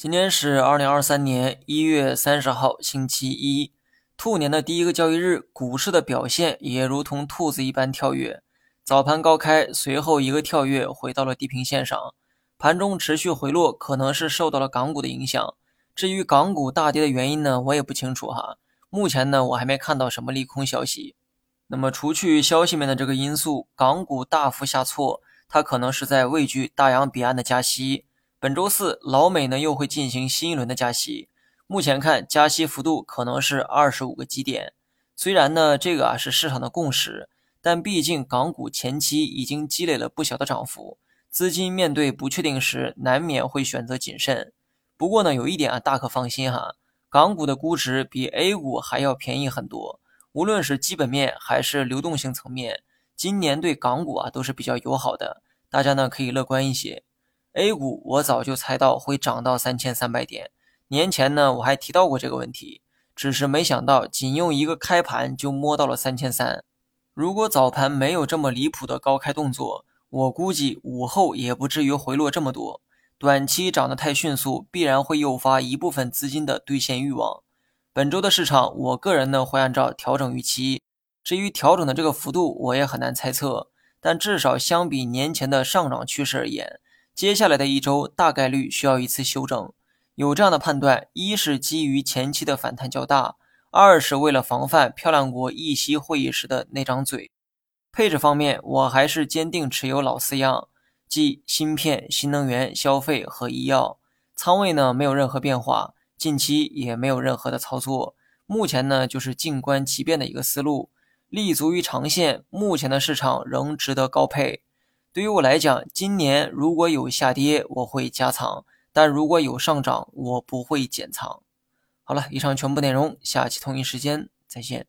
今天是二零二三年一月三十号，星期一，兔年的第一个交易日，股市的表现也如同兔子一般跳跃。早盘高开，随后一个跳跃回到了地平线上，盘中持续回落，可能是受到了港股的影响。至于港股大跌的原因呢，我也不清楚哈。目前呢，我还没看到什么利空消息。那么，除去消息面的这个因素，港股大幅下挫，它可能是在畏惧大洋彼岸的加息。本周四，老美呢又会进行新一轮的加息。目前看，加息幅度可能是二十五个基点。虽然呢，这个啊是市场的共识，但毕竟港股前期已经积累了不小的涨幅，资金面对不确定时，难免会选择谨慎。不过呢，有一点啊，大可放心哈，港股的估值比 A 股还要便宜很多。无论是基本面还是流动性层面，今年对港股啊都是比较友好的，大家呢可以乐观一些。A 股我早就猜到会涨到三千三百点，年前呢我还提到过这个问题，只是没想到仅用一个开盘就摸到了三千三。如果早盘没有这么离谱的高开动作，我估计午后也不至于回落这么多。短期涨得太迅速，必然会诱发一部分资金的兑现欲望。本周的市场，我个人呢会按照调整预期，至于调整的这个幅度，我也很难猜测。但至少相比年前的上涨趋势而言，接下来的一周大概率需要一次修整，有这样的判断：一是基于前期的反弹较大，二是为了防范漂亮国议息会议时的那张嘴。配置方面，我还是坚定持有老四样，即芯片、新能源、消费和医药。仓位呢没有任何变化，近期也没有任何的操作。目前呢就是静观其变的一个思路，立足于长线。目前的市场仍值得高配。对于我来讲今年如果有下跌我会加仓但如果有上涨我不会减仓。好了以上全部内容下期同一时间再见。